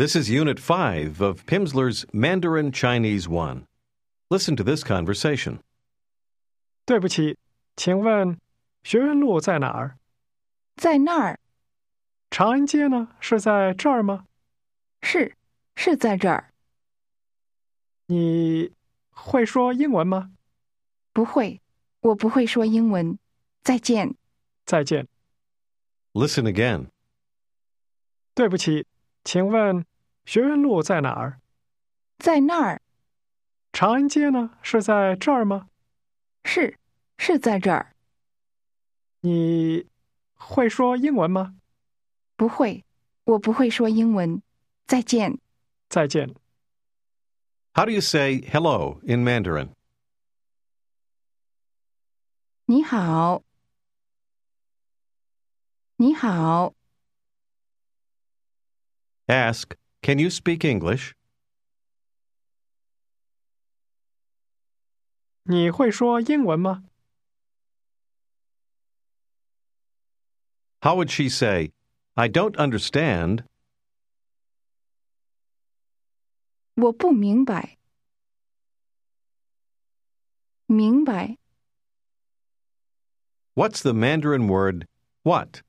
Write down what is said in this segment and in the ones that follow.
This is Unit 5 of Pimsleur's Mandarin Chinese 1. Listen to this conversation. 对不起，请问学院路在哪儿？在那儿，长安街呢？是在这儿吗？是是在这儿。你会说英文吗？不会，我不会说英文。再见。再见。 Listen again. 对不起，请问 学院路在哪儿？在那儿，长安街呢？是在这儿吗？是是在这儿。你会说英文吗？不会，我不会说英文。再见。再见。How do you say hello in Mandarin? 你好，你好，Ask, Can you speak English? 你会说英文吗？ How would she say, I don't understand, 我不明白。明白， what's the Mandarin word what?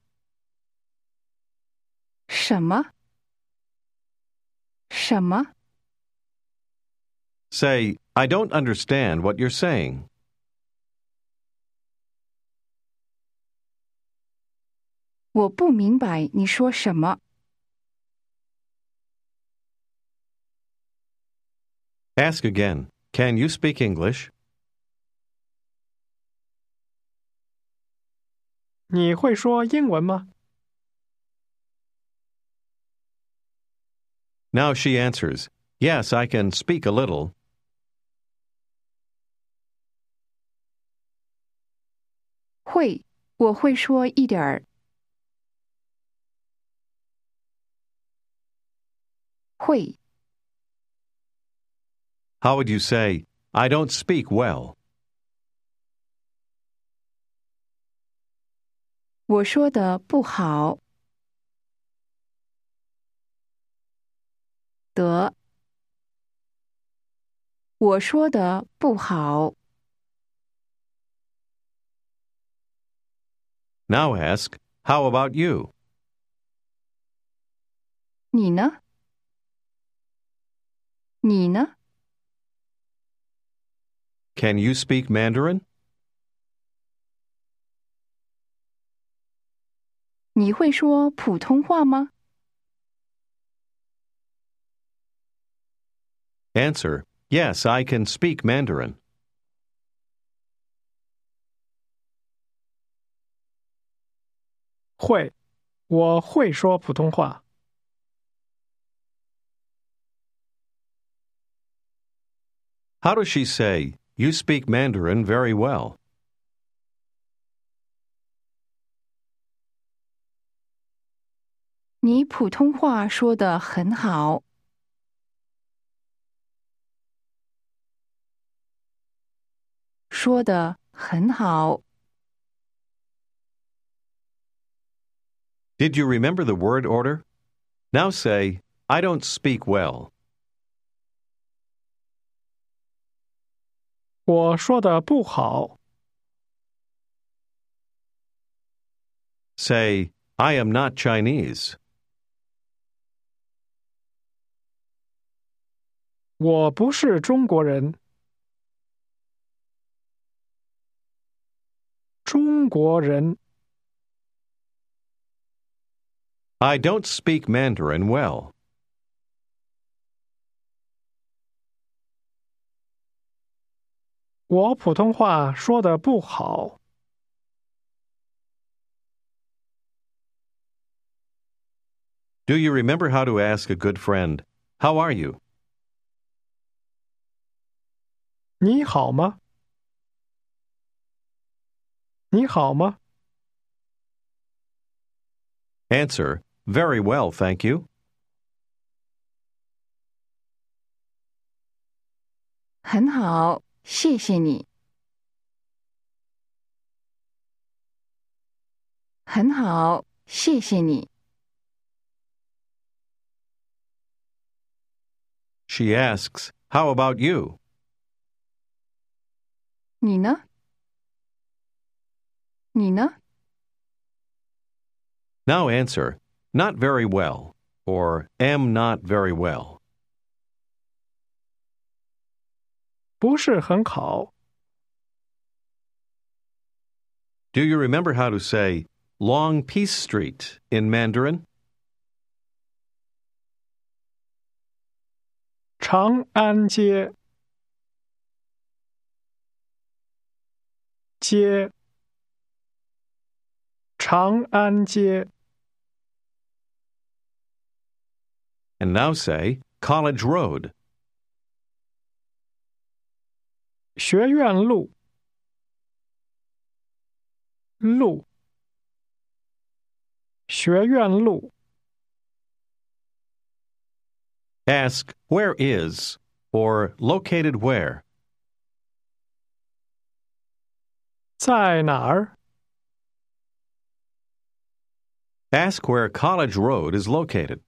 什么？ 什么？ Say, I don't understand what you're saying. 我不明白你说什么。 Ask again, Can you speak English? 你会说英文吗？ Now she answers, Yes, I can speak a little. 会，我会说一点儿。会， How would you say, I don't speak well? 我说的不好。 得，我说的不好。 Now ask, How about you? 你呢？你呢？ Can you speak Mandarin? 你会说普通话吗？ Answer, Yes, I can speak Mandarin. 会，我会说普通话。 How does she say, You speak Mandarin very well? 你普通话说的很好。 说的很好。 Did you remember the word order? Now say, I don't speak well. 我说的不好。 Say, I am not Chinese. 我不是中国人。 中国人， I don't speak Mandarin well. 我普通话说的不好。 Do you remember how to ask a good friend, How are you? 你好吗？ 你好吗？ Answer, Very well, thank you. 很好，谢谢你。很好，谢谢你。 She asks, How about you? 你呢？ 你呢？ Now answer, Not very well, or Am not very well. 不是很好。 Do you remember how to say Long Peace Street in Mandarin? 长安街，街， 长安街， And now say College Road. 学院路，路，学院路， Ask where is or located where. 在哪儿？ Ask where College Road is located.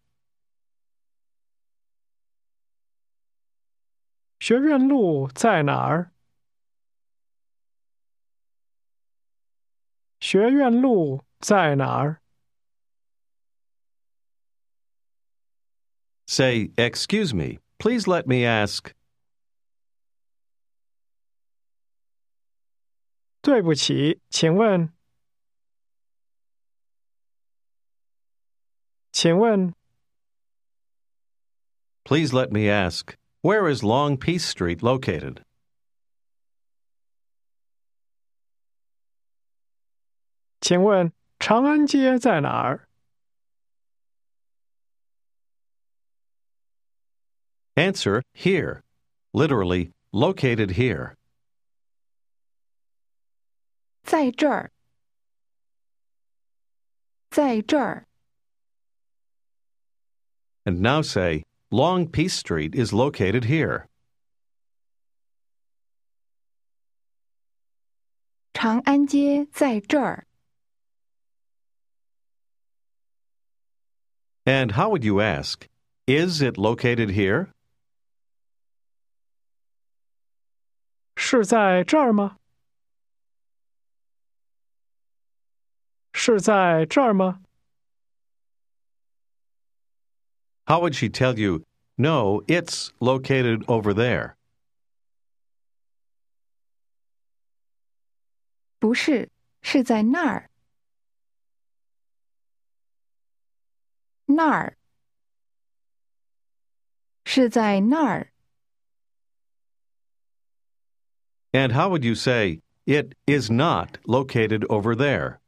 学院路在哪儿？学院路在哪儿？ Say, Excuse me, please let me ask. 对不起，请问， 请问 Please let me ask. Where is Long Peace Street located? 请问长安街在哪儿？ Answer here. Literally, located here. 在这儿，在这儿， And now say, Long Peace Street is located here. 长安街在这儿。 And how would you ask? Is it located here? 是在这儿吗？是在这儿吗？ How would she tell you, no, it's located over there? 不是，是在那儿。那儿，是在那儿。 And how would you say, it is not located over there?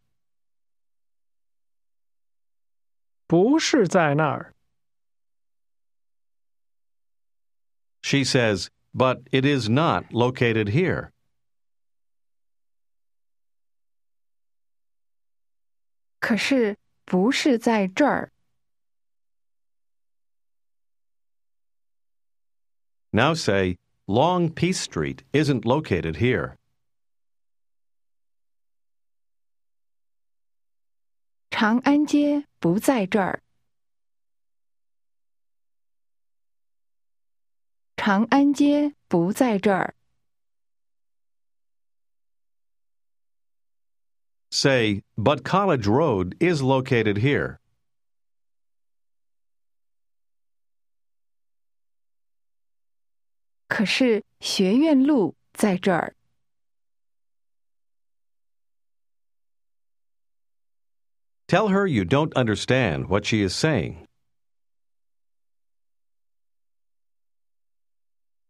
不是在那儿。 She says, but it is not located here. 可是不是在这儿。 Now say, Long Peace Street isn't located here. 长安街不在这儿。 长安街不在这儿。 Say, but College Road is located here. 可是学院路在这儿。 Tell her you don't understand what she is saying.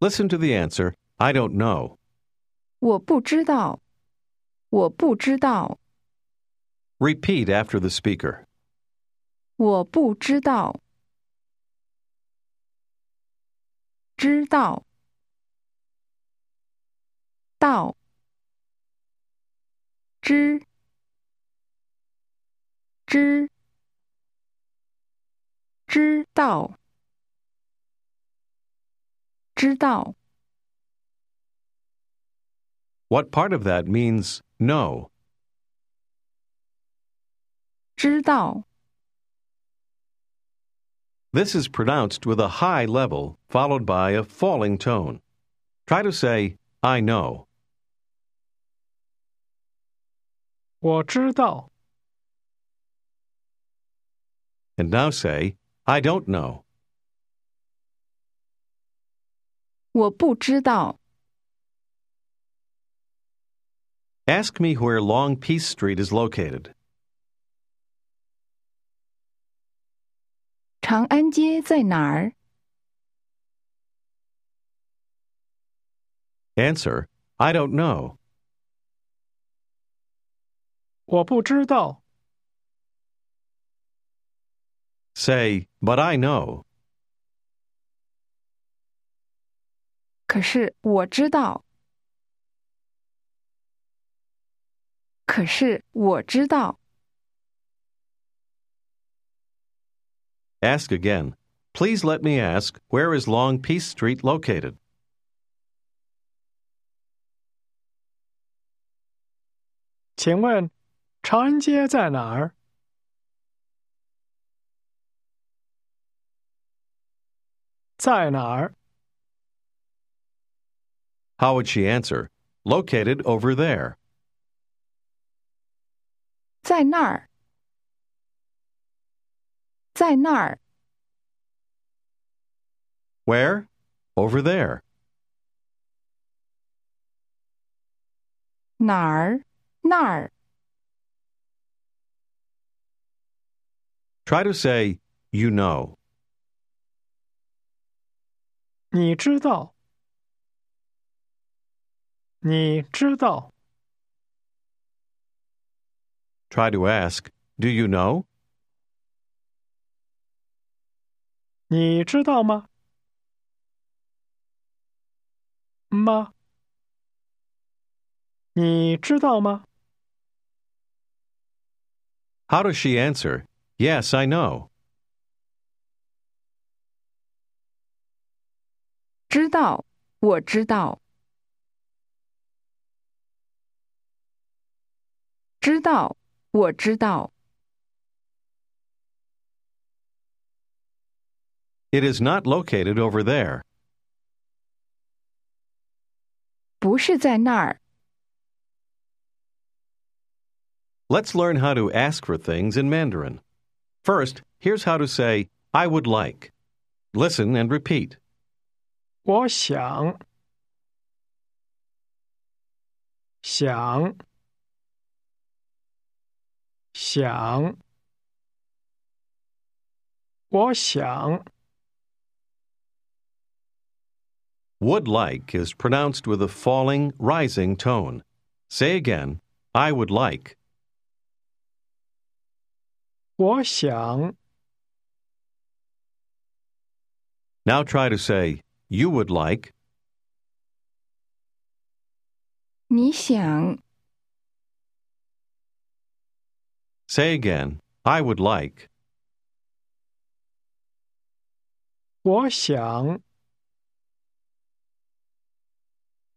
Listen to the answer, I don't know. 我不知道，我不知道， Repeat after the speaker. 我不知道。 知道，道，知，知，知道， 知道。 What part of that means no? 知道， This is pronounced with a high level followed by a falling tone. Try to say, I know. 我知道， And now say, I don't know. 我不知道， Ask me where Long Peace Street is located. 长安街在哪儿？ Answer, I don't know. 我不知道， Say, but I know. 可是我知道，可是我知道， Ask again. Please let me ask, where is Long Peace Street located? 请问长安街在哪儿？ 在哪儿？ How would she answer? Located over there. 在那儿，在那儿， Where? Over there. 哪儿？那儿， Try to say, you know. 你知道？ 你知道？ Try to ask, do you know? 你知道吗？吗？你知道吗？ How does she answer? Yes, I know. 知道，我知道， 知道，我知道， It is not located over there. 不是在那儿。 Let's learn how to ask for things in Mandarin. First, here's how to say, I would like. Listen and repeat. 我想，想， 想，我想， Would like is pronounced with a falling, rising tone. Say again, I would like. 我想， Now try to say, you would like. 你想， Say again, I would like. 我想，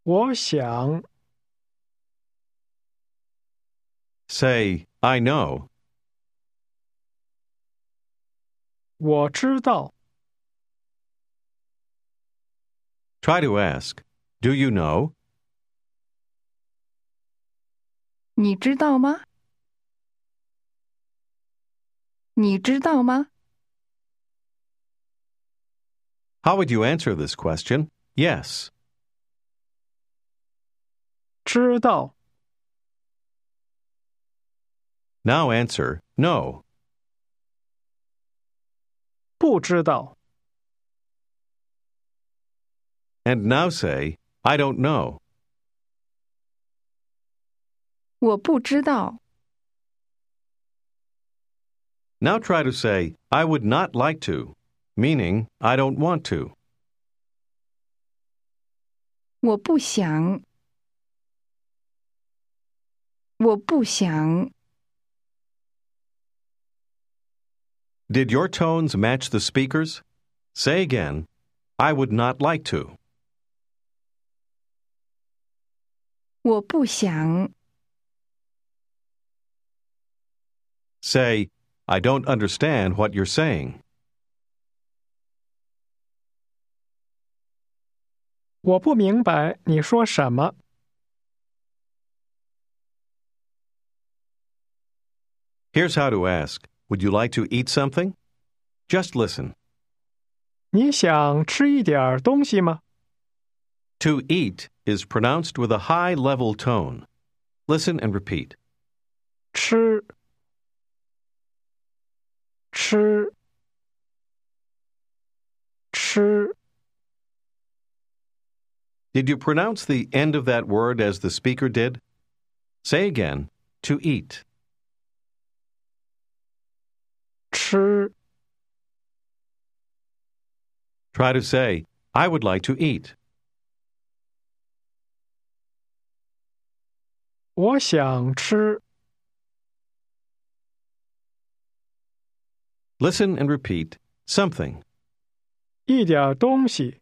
我想， Say, I know. 我知道， Try to ask, do you know? 你知道吗？ 你知道吗？ How would you answer this question? Yes. 知道， Now answer, no. 不知道， And now say, I don't know. 我不知道， Now try to say, I would not like to, meaning I don't want to. 我不想，我不想。 Did your tones match the speakers? Say again, I would not like to. 我不想， Say, I don't understand what you're saying. 我不明白你说什么。 Here's how to ask Would you like to eat something? Just listen. 你想吃一点儿东西吗？ To eat is pronounced with a high level tone. Listen and repeat. 吃， 吃，吃。 Did you pronounce the end of that word as the speaker did? Say again, to eat. 吃， Try to say, I would like to eat. 我想吃。 Listen and repeat something. 一点儿东西。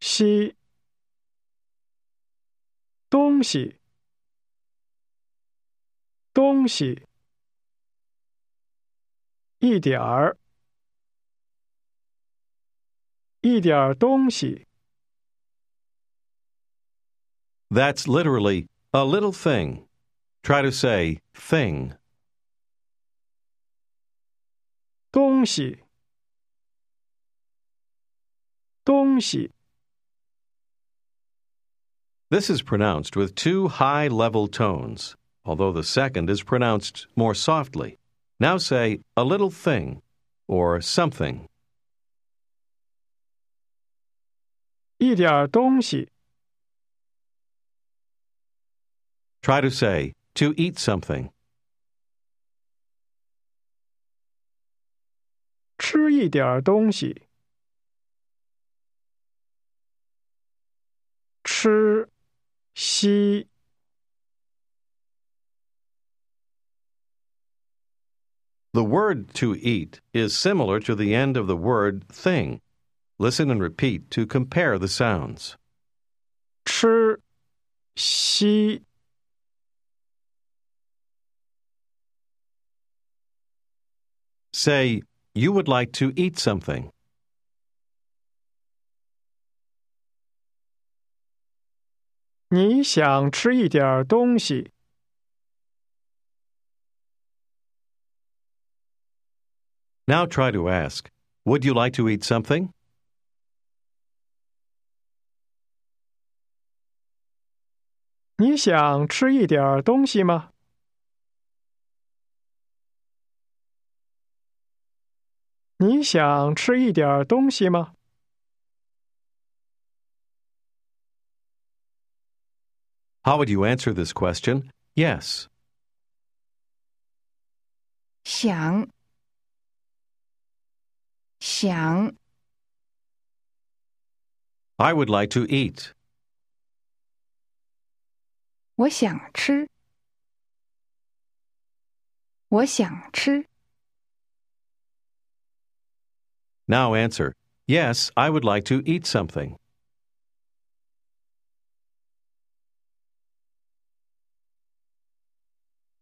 西，东西，东西，一点儿，一点儿东西。 That's literally a little thing. Try to say thing. 东西，东西， This is pronounced with two high level tones, although the second is pronounced more softly. Now say a little thing or something. 一点儿东西。 Try to say to eat something. 吃一点儿东西。吃，西， The word to eat is similar to the end of the word thing. Listen and repeat to compare the sounds. 吃，西， Say, you would like to eat something. 你想吃一点儿东西。 Now try to ask, would you like to eat something? 你想吃一点儿东西吗？ 你想吃一点儿东西吗？ How would you answer this question? Yes. 想，想， I would like to eat. 我想吃，我想吃。 Now answer, yes, I would like to eat something.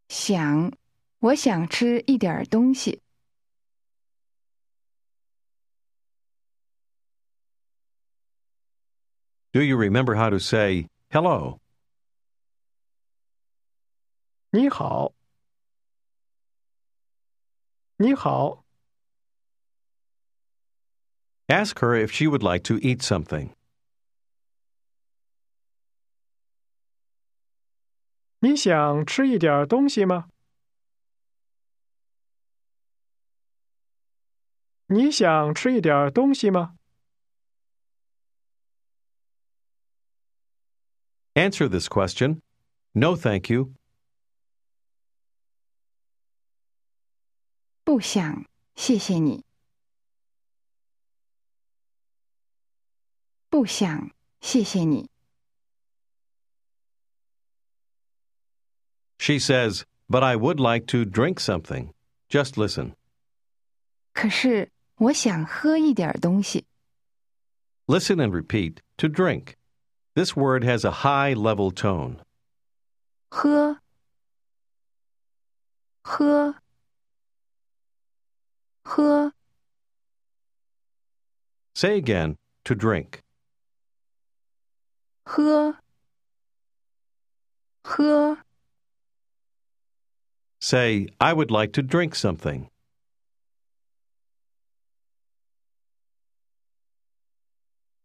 想，我想吃一点儿东西。 Do you remember how to say hello? 你好，你好， Ask her if she would like to eat something. 你想吃一点儿东西吗？你想吃一点儿东西吗？ Answer this question. No, thank you. 不想，谢谢你。 不想，谢谢你。 She says, But I would like to drink something. Just listen. 可是我想喝一点东西。 Listen and repeat to drink. This word has a high level tone. 喝，喝，喝， Say again to drink. 喝，喝， Say, I would like to drink something.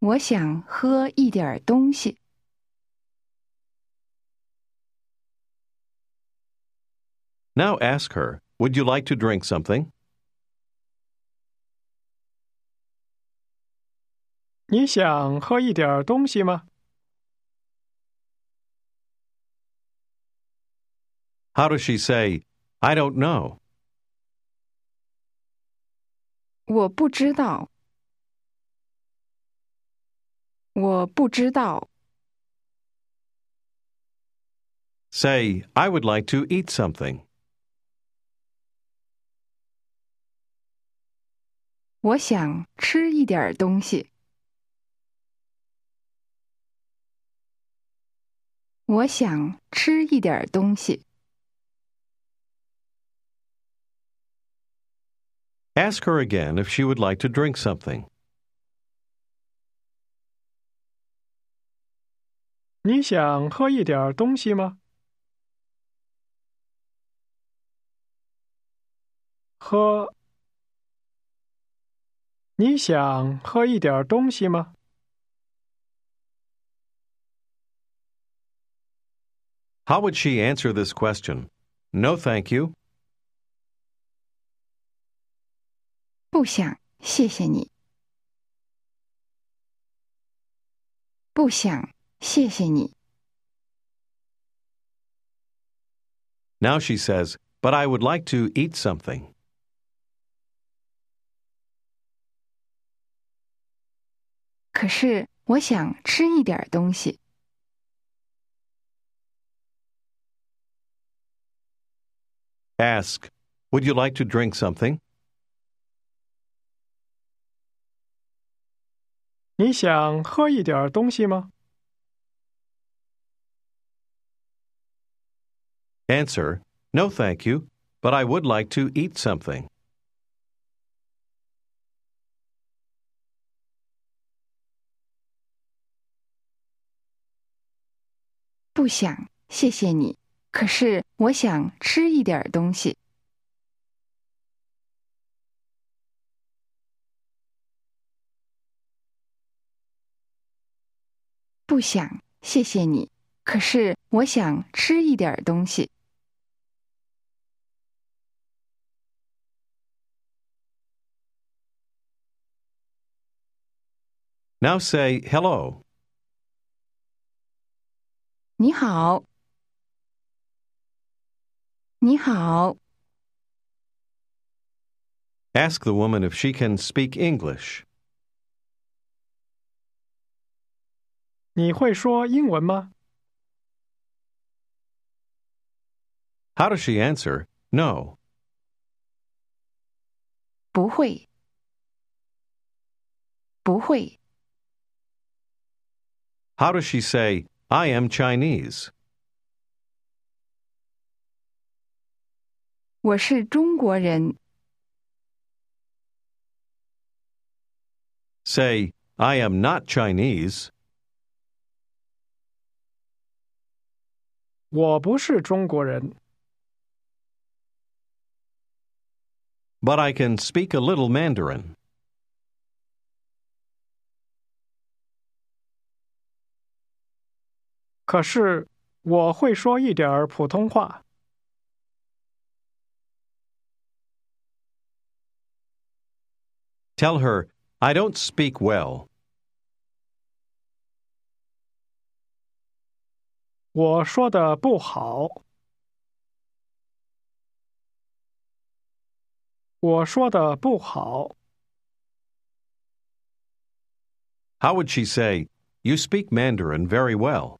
我想喝一点东西。 Now ask her, Would you like to drink something? 你想喝一点东西吗？ How does she say, I don't know? 我不知道，我不知道。 Say, I would like to eat something. 我想吃一点东西。我想吃一点东西。 Ask her again if she would like to drink something. 你想喝一点东西吗？喝。你想喝一点东西吗？ How would she answer this question? No, thank you. 不想，谢谢你。不想，谢谢你。 Now she says, But I would like to eat something. 可是我想吃一点东西。 Ask, Would you like to drink something? 你想喝一点东西吗？ Answer, No, thank you, but I would like to eat something. 不想，谢谢你。可是我想吃一点东西。 不想，谢谢你。可是我想吃一点东西。 Now say hello. 你好，你好， Ask the woman if she can speak English. 你会说英文吗？ How does she answer? No. 不会，不会。 How does she say, I am Chinese? 我是中国人。 Say, I am not Chinese. 我不是中国人， But I can speak a little Mandarin. 可是我会说一点儿普通话。 Tell her, I don't speak well. 我说的不好。我说的不好。How would she say, You speak Mandarin very well?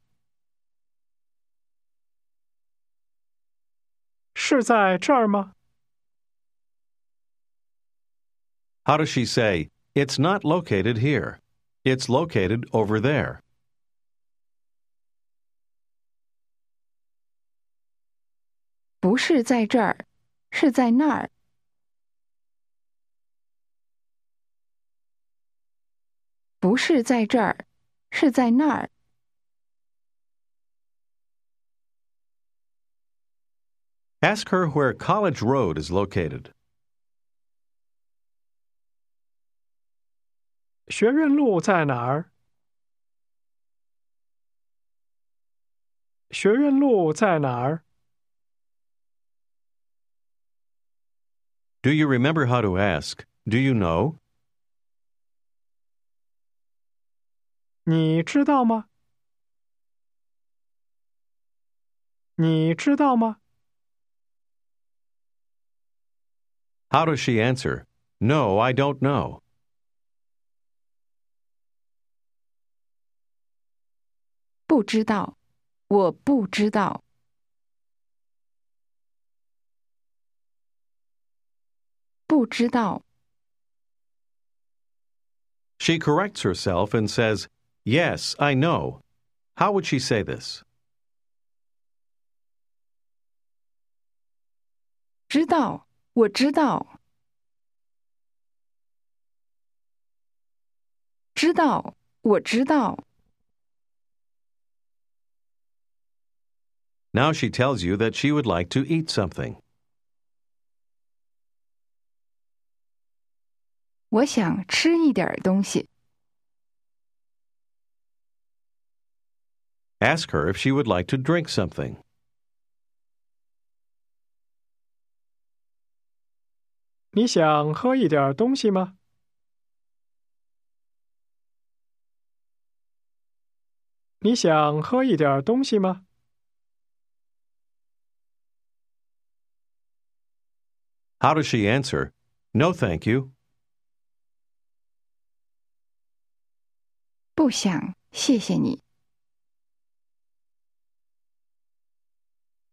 是在这儿吗？ How does she say, It's not located here? It's located over there. 不是在这儿，是在那儿。 Ask her where College Road is located. 学院路在哪儿？学院路在哪儿？ Do you remember how to ask, Do you know? 你知道吗？你知道吗？ How does she answer? No, I don't know. She corrects herself and says, Yes, I know. How would she say this? 知道。我知道。知道，我知道。 Now she tells you that she would like to eat something. 我想吃一点东西。 Ask her if she would like to drink something. 你想喝一点东西吗？你想喝一点东西吗？How does she answer? No, thank you. 不想，谢谢你。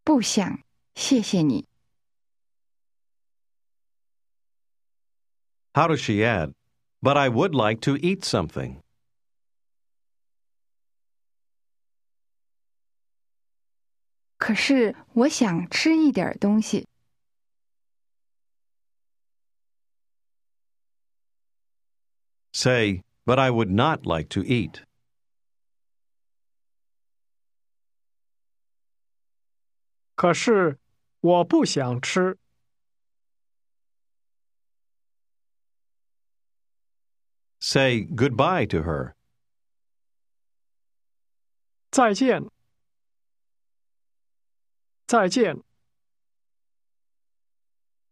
不想，谢谢你。How does she add? But I would like to eat something. Say, but I would not like to eat. Say goodbye to her. 再见，再见。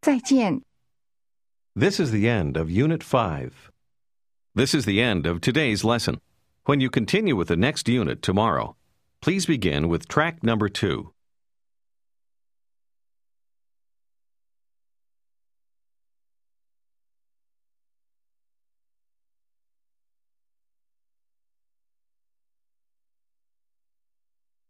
再见。 This is the end of Unit 5. This is the end of today's lesson. When you continue with the next unit tomorrow, please begin with track number 2.